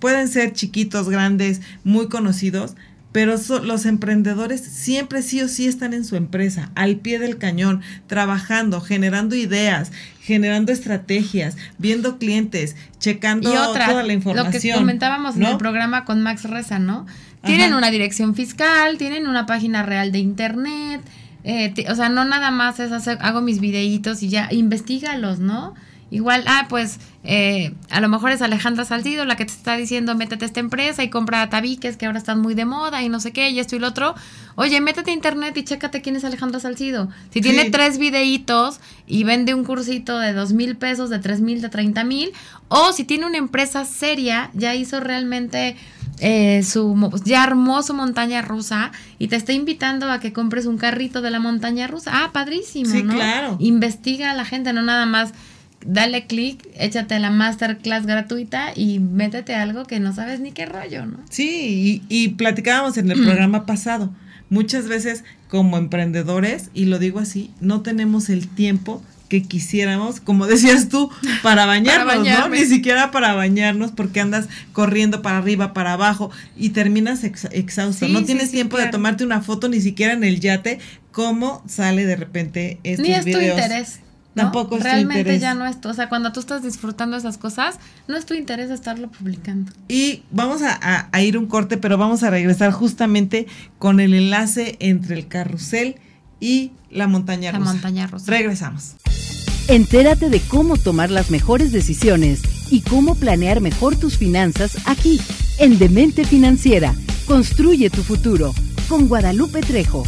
pueden ser chiquitos, grandes, muy conocidos, pero los emprendedores siempre sí o sí están en su empresa, al pie del cañón, trabajando, generando ideas, generando estrategias, viendo clientes, checando toda la información. Lo que comentábamos en el programa con Max Reza, ¿no? Tienen una dirección fiscal, tienen una página real de internet, eh, o sea, no nada más es hacer, hago mis videitos y ya, investigalos, ¿no? Igual, ah, pues eh, a lo mejor es Alejandra Salcido la que te está diciendo métete a esta empresa y compra tabiques que ahora están muy de moda y no sé qué, y esto y lo otro. Oye, métete a internet y chécate quién es Alejandra Salcido. Si tiene tres videitos y vende un cursito de dos mil pesos, de tres mil, de treinta mil, o si tiene una empresa seria, ya hizo realmente eh, su, ya armó su montaña rusa y te está invitando a que compres un carrito de la montaña rusa. Ah, padrísimo, sí, claro. Investiga a la gente, no nada más dale clic, échate la masterclass gratuita y métete algo que no sabes ni qué rollo, ¿no? Sí, y, y platicábamos en el programa pasado. Muchas veces como emprendedores, y lo digo así, no tenemos el tiempo que quisiéramos, como decías tú, <laughs> para bañarnos, ¿no? Ni siquiera para bañarnos porque andas corriendo para arriba, para abajo y terminas exhausto. no tienes tiempo de tomarte una foto ni siquiera en el yate, ¿cómo sale de repente estos Ni es tu interés. Tampoco es Realmente ya no es, o sea, cuando tú estás disfrutando esas cosas, no es tu interés estarlo publicando. Y vamos a, a ir un corte, pero vamos a regresar justamente con el enlace entre el carrusel y la montaña rusa. La montaña rusa. Regresamos. Entérate de cómo tomar las mejores decisiones y cómo planear mejor tus finanzas aquí, en Demente Financiera. Construye tu futuro con Guadalupe Trejo.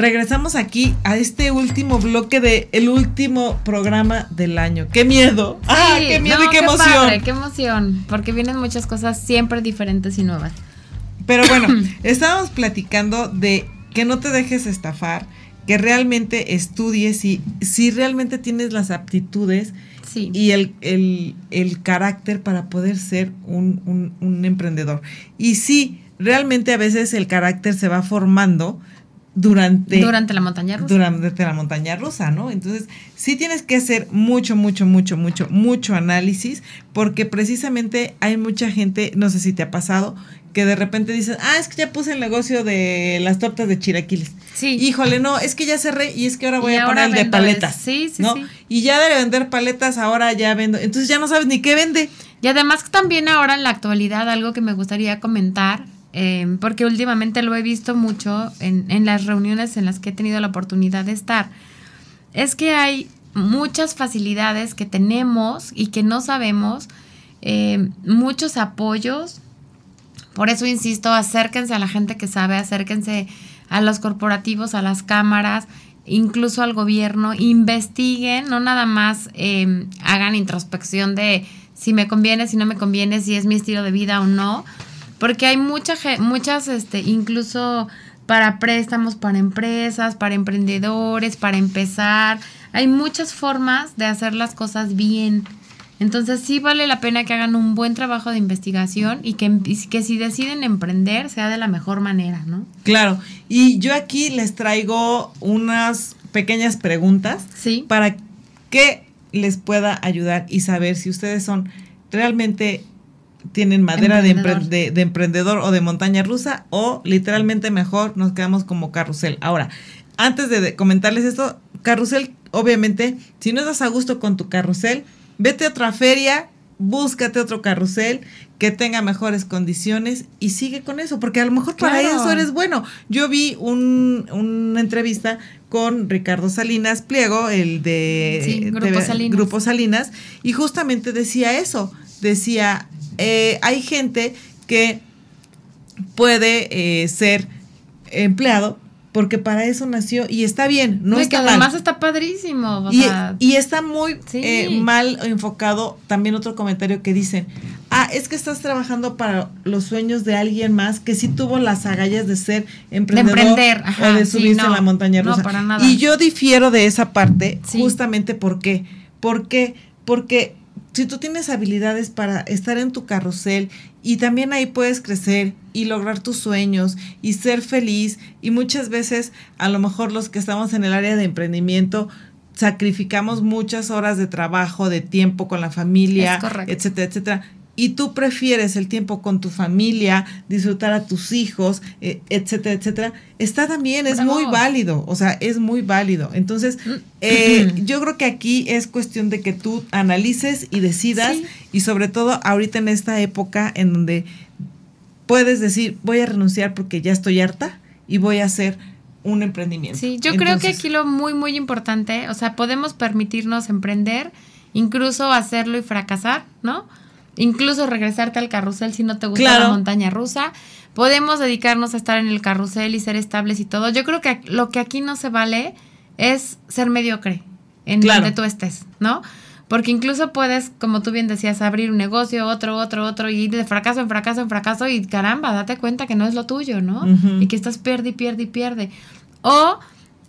Regresamos aquí a este último bloque de el último programa del año. ¡Qué miedo! ¡Ah, qué miedo y qué, emoción! ¡Qué emoción! Porque vienen muchas cosas siempre diferentes y nuevas. Pero bueno, <clears throat> estábamos platicando de que no te dejes estafar, que realmente estudies y si realmente tienes las aptitudes y el, el, carácter para poder ser un, un, emprendedor. Y sí, realmente a veces el carácter se va formando durante, durante la montaña rusa. Durante la montaña rusa, ¿no? Entonces, sí tienes que hacer mucho, mucho, mucho, mucho, mucho análisis, porque precisamente hay mucha gente, no sé si te ha pasado, que de repente dices, ah, es que ya puse el negocio de las tortas de chilaquiles. Sí. Híjole, no, es que ya cerré y es que ahora voy a poner el de paletas. Sí, sí, ¿no? sí. Y ya de vender paletas, ahora ya vendo. Entonces ya no sabes ni qué vende. Y además también ahora en la actualidad, algo que me gustaría comentar, eh, porque últimamente lo he visto mucho en, en las reuniones en las que he tenido la oportunidad de estar, es que hay muchas facilidades que tenemos y que no sabemos, eh, muchos apoyos. Por eso insisto, acérquense a la gente que sabe, acérquense a los corporativos, a las cámaras, incluso al gobierno, investiguen, no nada más em, hagan introspección de si me conviene, si no me conviene, si es mi estilo de vida o no, porque hay mucha, muchas, este, incluso para préstamos para empresas, para emprendedores, para empezar, hay muchas formas de hacer las cosas bien. Entonces sí vale la pena que hagan un buen trabajo de investigación y que, que si deciden emprender sea de la mejor manera, ¿no? Claro, y yo aquí les traigo unas pequeñas preguntas ¿Sí? para que les pueda ayudar y saber si ustedes son realmente tienen madera de, de, emprendedor o de montaña rusa o literalmente mejor nos quedamos como carrusel. Ahora, antes de comentarles esto, carrusel, obviamente, si no estás a gusto con tu carrusel, Vete a otra feria, búscate otro carrusel que tenga mejores condiciones y sigue con eso, porque a lo mejor para eso eres bueno. Yo vi un, una entrevista con Ricardo Salinas Pliego, el de, Grupo, Salinas. y justamente decía eso, decía, eh, hay gente que puede eh, ser empleado porque para eso nació y está bien, no, está que además está padrísimo. y, está muy eh, mal enfocado también otro comentario que dicen, ah, es que estás trabajando para los sueños de alguien más que sí tuvo las agallas de ser emprendedor o de subirse a la montaña rusa. Y yo difiero de esa parte justamente porque, porque, porque si tú tienes habilidades para estar en tu carrusel y también ahí puedes crecer y lograr tus sueños y ser feliz y muchas veces a lo mejor los que estamos en el área de emprendimiento sacrificamos muchas horas de trabajo, de tiempo con la familia, etcétera, etcétera y tú prefieres el tiempo con tu familia, disfrutar a tus hijos, eh, etcétera, etcétera, está también, es muy válido, o sea, es muy válido. Entonces, mm. eh, <clears throat> yo creo que aquí es cuestión de que tú analices y decidas, y sobre todo ahorita en esta época en donde puedes decir, voy a renunciar porque ya estoy harta y voy a hacer un emprendimiento. Sí, yo creo que aquí lo muy, muy importante, o sea, podemos permitirnos emprender, incluso hacerlo y fracasar, ¿no? Incluso regresarte al carrusel si no te gusta la montaña rusa. Podemos dedicarnos a estar en el carrusel y ser estables y todo. Yo creo que lo que aquí no se vale es ser mediocre en donde tú estés, ¿no? Porque incluso puedes, como tú bien decías, abrir un negocio, otro, otro, otro, y ir de fracaso en fracaso en fracaso, y caramba, date cuenta que no es lo tuyo, ¿no? Y que estás pierde y pierde y pierde. O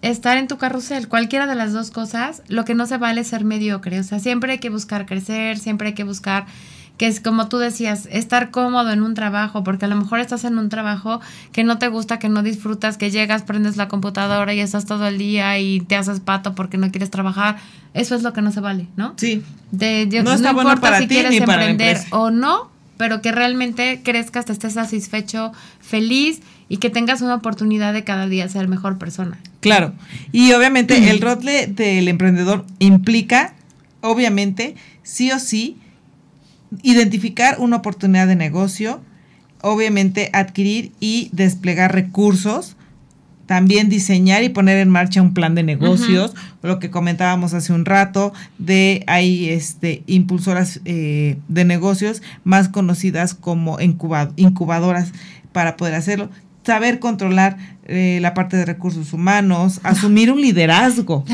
estar en tu carrusel, cualquiera de las dos cosas, lo que no se vale es ser mediocre, o sea, siempre hay que buscar crecer, siempre hay que buscar que es como tú decías, estar cómodo en un trabajo, porque a lo mejor estás en un trabajo que no te gusta, que no disfrutas, que llegas, prendes la computadora y estás todo el día y te haces pato porque no quieres trabajar, eso es lo que no se vale, ¿no? Sí. De, no, importa si quieres emprender o no, pero que realmente crezcas, te estés satisfecho, feliz y que tengas una oportunidad de cada día ser mejor persona. Claro. Y obviamente el <clears throat> rol del emprendedor implica, obviamente, sí o sí, identificar una oportunidad de negocio, obviamente adquirir y desplegar recursos, también diseñar y poner en marcha un plan de negocios, lo que comentábamos hace un rato, de hay este, impulsoras eh, de negocios más conocidas como incubadoras para poder hacerlo, saber controlar eh, la parte de recursos humanos, <laughs> asumir un liderazgo,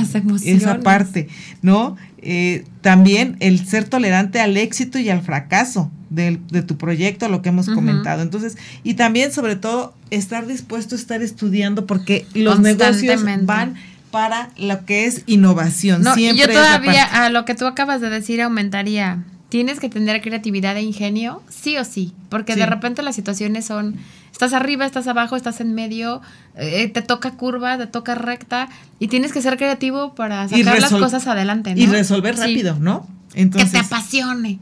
esa parte, ¿no? Eh, también el ser tolerante al éxito y al fracaso de, tu proyecto, lo que hemos comentado. Entonces, y también sobre todo estar dispuesto a estar estudiando porque los negocios van para lo que es innovación. No, yo todavía a lo que tú acabas de decir aumentaría. Tienes que tener creatividad e ingenio, sí o sí, porque de repente las situaciones son Estás arriba, estás abajo, estás en medio, eh, te toca curva, te toca recta y tienes que ser creativo para sacar las cosas adelante, ¿no? Y resolver rápido, ¿no? Entonces, que te apasione.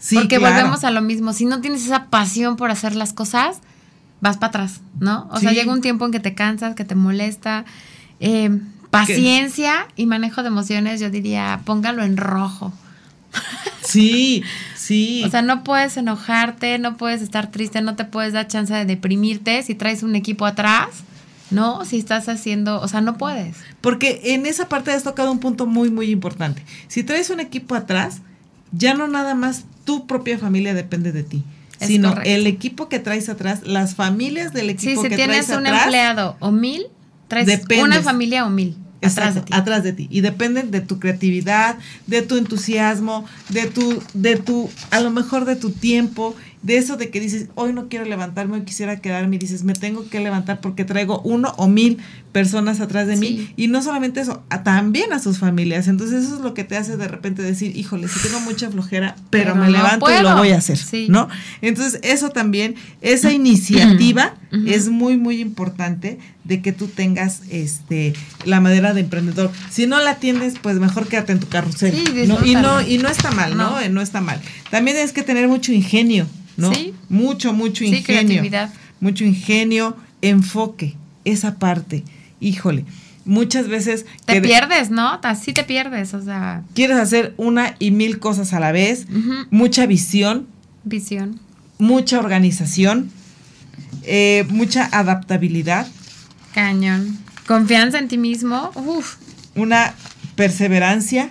Sí, Porque volvemos a lo mismo, si no tienes esa pasión por hacer las cosas, vas para atrás, ¿no? O sea, llega un tiempo en que te cansas, que te molesta. Eh, paciencia y manejo de emociones, yo diría, póngalo en rojo. Sí, Sí. O sea, no puedes enojarte, no puedes estar triste, no te puedes dar chance de deprimirte si traes un equipo atrás. ¿no? Si estás haciendo, o sea, no puedes. Porque en esa parte has tocado un punto muy, muy importante. Si traes un equipo atrás, ya no nada más tu propia familia depende de ti, sino el equipo que traes atrás, las familias del equipo sí, si tienes un empleado o mil, traes una familia o mil atrás de. Atrás de ti. Y dependen de tu creatividad, de tu entusiasmo, de tu, de tu, a lo mejor de tu tiempo de eso de que dices, hoy no quiero levantarme, hoy quisiera quedarme, y dices, me tengo que levantar porque traigo uno o mil personas atrás de mí. Y no solamente eso, también a sus familias. Entonces eso es lo que te hace de repente decir, híjole, si tengo mucha flojera, pero, me levanto y lo voy a hacer, ¿no? Entonces eso también, esa <clears throat> iniciativa es muy, muy importante de que tú tengas este la madera de emprendedor. Si no la tienes, pues mejor quédate en tu carrusel. ¿no? Y no, y no está mal, ¿no? No está mal. También tienes que tener mucho ingenio. ¿no? Sí. Mucho, mucho ingenio. creatividad. Mucho ingenio, enfoque, esa parte. Híjole, muchas veces... Te pierdes, ¿no? Así te pierdes, o sea... Quieres hacer una y mil cosas a la vez, mucha visión. Visión. Mucha organización, eh, mucha adaptabilidad. Cañón. Confianza en ti mismo. Uf. Una perseverancia.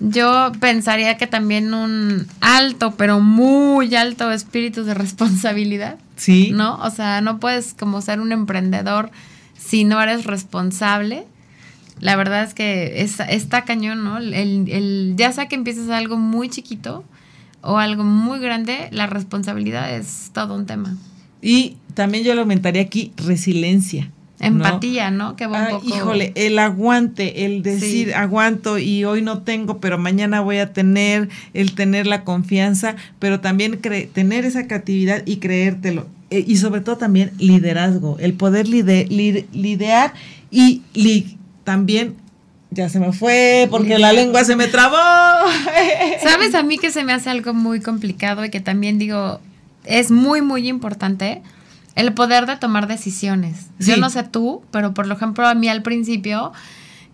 Yo pensaría que también un alto, pero muy alto espíritu de responsabilidad. Sí. ¿No? O sea, no puedes como ser un emprendedor si no eres responsable. La verdad es que está cañón, ¿no? El, ya sea que empieces algo muy chiquito o algo muy grande, la responsabilidad es todo un tema. Y también yo lo aumentaría aquí, resiliencia. Empatía, ¿no? Qué buen poco. Híjole, el aguante, el decir aguanto y hoy no tengo, pero mañana voy a tener, el tener la confianza, pero también tener esa creatividad y creértelo. E, y sobre todo también liderazgo, el poder liderar y también ya se me fue porque la lengua se me trabó. <laughs> ¿Sabes a mí que se me hace algo muy complicado y que también digo, es muy, muy importante? El poder de tomar decisiones. Yo no sé tú, pero por ejemplo a mí al principio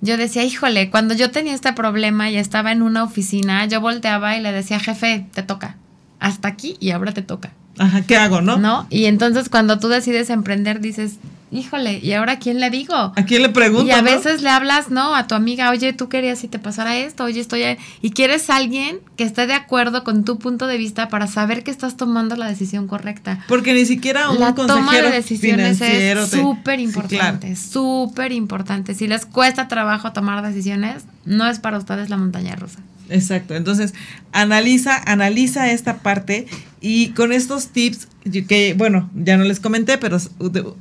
yo decía, híjole, cuando yo tenía este problema y estaba en una oficina, yo volteaba y le decía, jefe, te toca. Hasta aquí y ahora te toca. Ajá, ¿qué hago, no? ¿No? Y entonces cuando tú decides emprender, dices, híjole, ¿y ahora quién le digo? ¿A quién le pregunto? Y a veces le hablas, ¿no? A tu amiga, oye, tú querías si te pasara esto, oye, estoy ahí. Y quieres alguien que esté de acuerdo con tu punto de vista para saber que estás tomando la decisión correcta. Porque ni siquiera un la toma de decisiones es súper importante, súper importante. Si les cuesta trabajo tomar decisiones, no es para ustedes la montaña rusa. Exacto. Entonces, analiza, analiza esta parte y con estos tips que, bueno, ya no les comenté, pero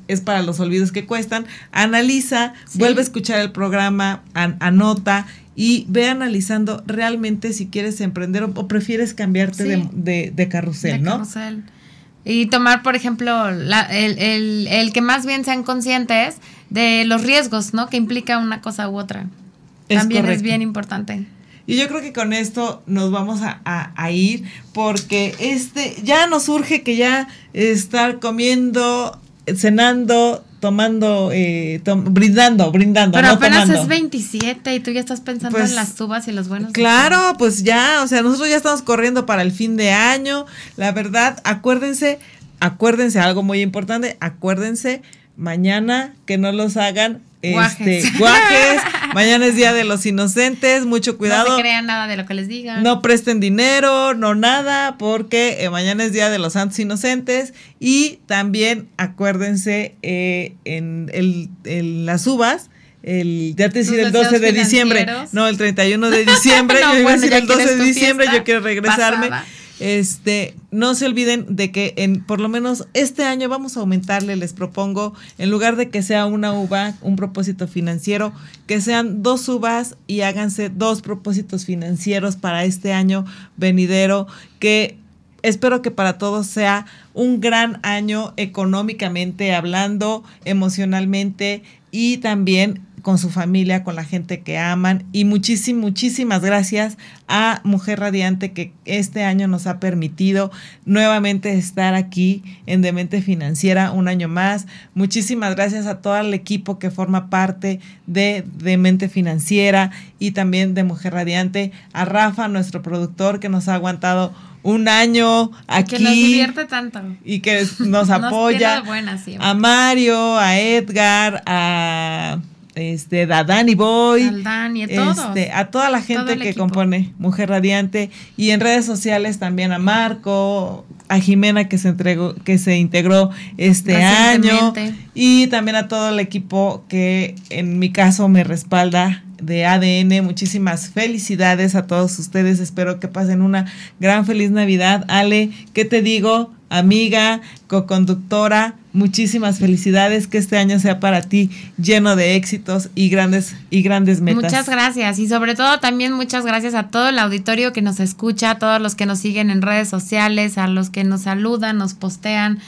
es para los olvidos que cuestan, analiza, vuelve a escuchar el programa, anota y ve analizando realmente si quieres emprender o, prefieres cambiarte de, carrusel, ¿no? Carrusel. Y tomar, por ejemplo, el, que más bien sean conscientes de los riesgos, ¿no? Que implica una cosa u otra. También es bien importante. Y yo creo que con esto nos vamos a, ir porque este ya nos urge que ya estar comiendo, cenando, tomando, eh, brindando, brindando. Pero apenas es 27 y tú ya estás pensando en pues, las uvas y los buenos. Claro, pues ya, o sea, nosotros ya estamos corriendo para el fin de año. La verdad, acuérdense, acuérdense algo muy importante, acuérdense mañana que no los hagan este, guajes. <laughs> Mañana es Día de los Inocentes, mucho cuidado. No se crean nada de lo que les digan. No presten dinero, no nada, porque eh, mañana es Día de los Santos Inocentes. Y también acuérdense eh, en, el, las uvas. El, ya te decía el 12 de <laughs> diciembre, no, el 31 de diciembre, yo iba a decir el 12 de diciembre, yo quiero regresarme. Este, no se olviden de que en por lo menos este año vamos a aumentarle, les propongo, en lugar de que sea una uva, un propósito financiero, que sean dos uvas y háganse dos propósitos financieros para este año venidero, que espero que para todos sea un gran año económicamente hablando, emocionalmente y también con su familia, con la gente que aman. Y muchísimas, muchísimas gracias a Mujer Radiante que este año nos ha permitido nuevamente estar aquí en Demente Financiera un año más. Muchísimas gracias a todo el equipo que forma parte de Demente Financiera y también de Mujer Radiante. A Rafa, nuestro productor, que nos ha aguantado un año aquí. Que nos divierte tanto. Y que <laughs> nos apoya. a Mario, a Edgar, a este, a Dani Boy, a, este, a toda la gente que compone Mujer Radiante y en redes sociales también a Marco, a Jimena que se entregó, que se integró este año y también a todo el equipo que en mi caso me respalda de ADN. Muchísimas felicidades a todos ustedes. Espero que pasen una gran feliz Navidad. Ale, ¿qué te digo? Amiga, co-conductora, muchísimas felicidades. Que este año sea para ti lleno de éxitos y grandes y grandes metas. Muchas gracias y sobre todo también muchas gracias a todo el auditorio que nos escucha, a todos los que nos siguen en redes sociales, a los que nos saludan, nos postean,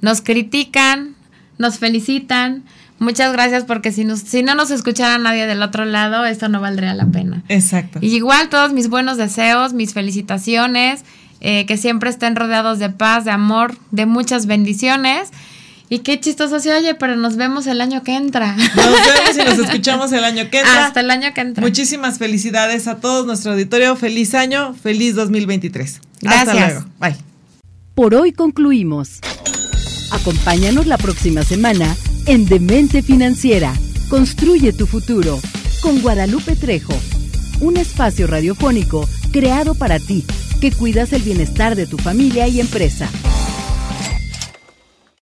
nos critican, nos felicitan. Muchas gracias porque si, nos, si no nos escuchara nadie del otro lado, esto no valdría la pena. Exacto. Y igual todos mis buenos deseos, mis felicitaciones, eh, que siempre estén rodeados de paz, de amor, de muchas bendiciones. Y qué chistoso se oye, pero nos vemos el año que entra. Nos vemos y nos <laughs> escuchamos el año que entra. Hasta el año que entra. Muchísimas felicidades a todos nuestro auditorio. Feliz año, feliz 2023. Gracias. Hasta luego. Bye. Por hoy concluimos. Acompáñanos la próxima semana en Demente Financiera. Construye tu futuro con Guadalupe Trejo. Un espacio radiofónico creado para ti, que cuidas el bienestar de tu familia y empresa.